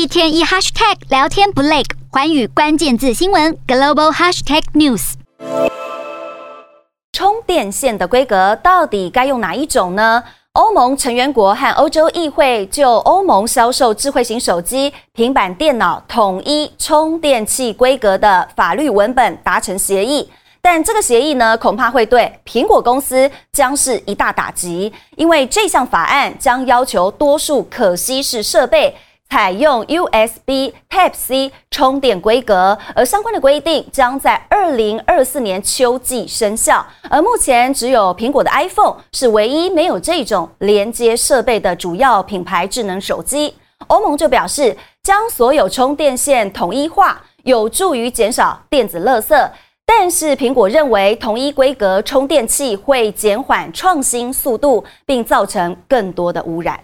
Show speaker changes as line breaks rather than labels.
一天一 hashtag 聊天不累，寰宇关键字新闻 global hashtag news。
充电线的规格到底该用哪一种呢？欧盟成员国和欧洲议会就欧盟销售智慧型手机、平板电脑统一充电器规格的法律文本达成协议，但这个协议呢，恐怕会对苹果公司将是一大打击，因为这项法案将要求多数可携式设备。采用 USB Type-C 充电规格，而相关的规定将在二零二四年秋季生效。而目前只有苹果的 iPhone 是唯一没有这种连接设备的主要品牌智能手机。欧盟就表示，将所有充电线统一化，有助于减少电子垃圾。但是苹果认为，统一规格充电器会减缓创新速度，并造成更多的污染。